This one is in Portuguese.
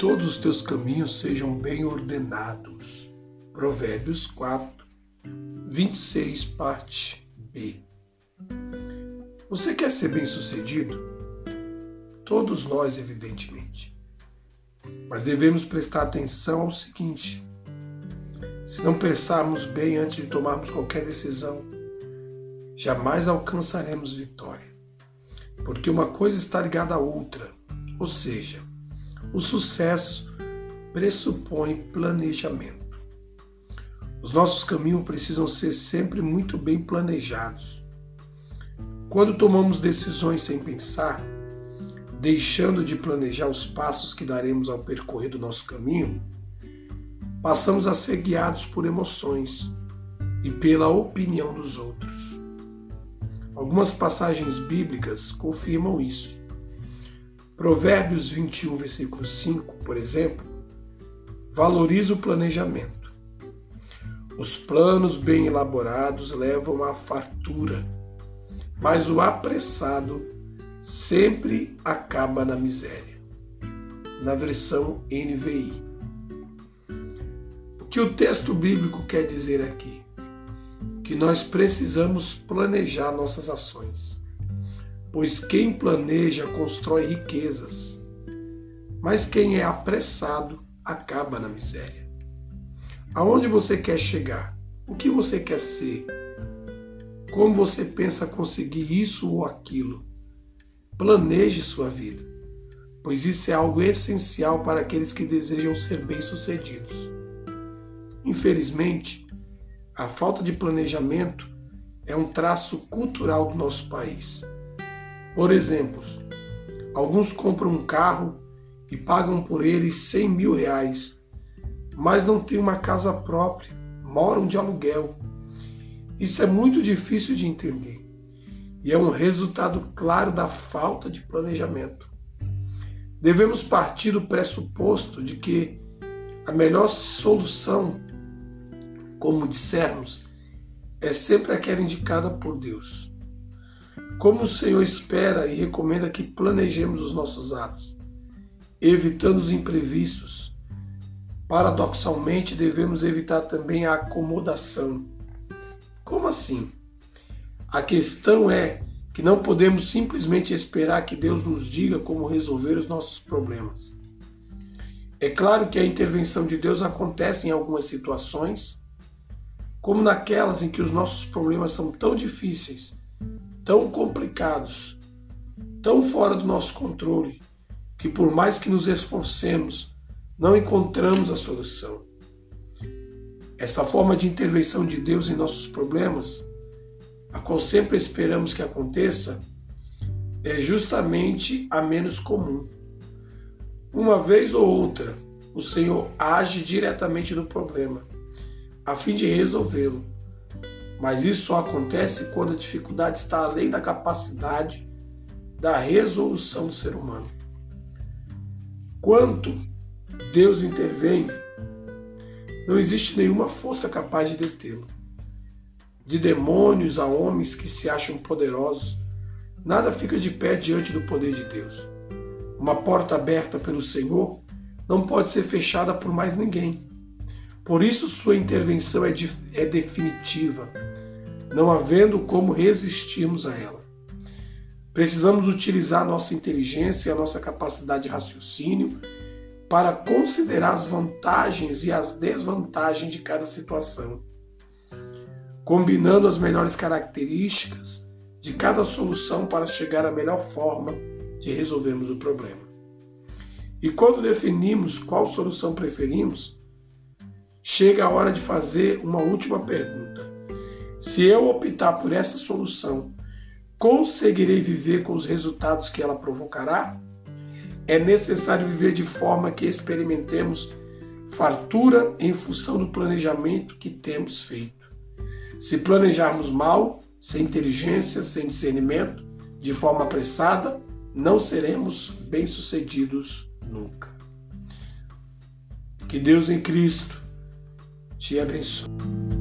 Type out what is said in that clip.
todos os teus caminhos sejam bem ordenados. Provérbios 4, 26, parte B. Você quer ser bem-sucedido? Todos nós, evidentemente. Mas devemos prestar atenção ao seguinte: se não pensarmos bem antes de tomarmos qualquer decisão, jamais alcançaremos vitória. Porque uma coisa está ligada à outra, ou seja, o sucesso pressupõe planejamento. Os nossos caminhos precisam ser sempre muito bem planejados. Quando tomamos decisões sem pensar, deixando de planejar os passos que daremos ao percorrer do nosso caminho, passamos a ser guiados por emoções e pela opinião dos outros. Algumas passagens bíblicas confirmam isso. Provérbios 21, versículo 5, por exemplo, valoriza o planejamento. Os planos bem elaborados levam à fartura, mas o apressado sempre acaba na miséria. Na versão NVI. O que o texto bíblico quer dizer aqui? Que nós precisamos planejar nossas ações pois quem planeja constrói riquezas, mas quem é apressado acaba na miséria. Aonde você quer chegar? O que você quer ser? Como você pensa conseguir isso ou aquilo? Planeje sua vida, pois isso é algo essencial para aqueles que desejam ser bem-sucedidos. Infelizmente, a falta de planejamento é um traço cultural do nosso país por exemplo, alguns compram um carro e pagam por ele 100 mil reais, mas não têm uma casa própria, moram de aluguel. Isso é muito difícil de entender e é um resultado claro da falta de planejamento. Devemos partir do pressuposto de que a melhor solução, como dissermos, é sempre aquela indicada por Deus. Como o Senhor espera e recomenda que planejemos os nossos atos, evitando os imprevistos. Paradoxalmente, devemos evitar também a acomodação. Como assim? A questão é que não podemos simplesmente esperar que Deus nos diga como resolver os nossos problemas. É claro que a intervenção de Deus acontece em algumas situações, como naquelas em que os nossos problemas são tão difíceis tão complicados, tão fora do nosso controle, que por mais que nos esforcemos, não encontramos a solução. Essa forma de intervenção de Deus em nossos problemas, a qual sempre esperamos que aconteça, é justamente a menos comum. Uma vez ou outra, o Senhor age diretamente no problema, a fim de resolvê-lo. Mas isso só acontece quando a dificuldade está além da capacidade da resolução do ser humano. Quanto Deus intervém, não existe nenhuma força capaz de detê-lo. De demônios a homens que se acham poderosos, nada fica de pé diante do poder de Deus. Uma porta aberta pelo Senhor não pode ser fechada por mais ninguém. Por isso, sua intervenção é, é definitiva não havendo como resistirmos a ela. Precisamos utilizar nossa inteligência e a nossa capacidade de raciocínio para considerar as vantagens e as desvantagens de cada situação, combinando as melhores características de cada solução para chegar à melhor forma de resolvermos o problema. E quando definimos qual solução preferimos, chega a hora de fazer uma última pergunta. Se eu optar por essa solução, conseguirei viver com os resultados que ela provocará? É necessário viver de forma que experimentemos fartura em função do planejamento que temos feito. Se planejarmos mal, sem inteligência, sem discernimento, de forma apressada, não seremos bem-sucedidos nunca. Que Deus em Cristo te abençoe.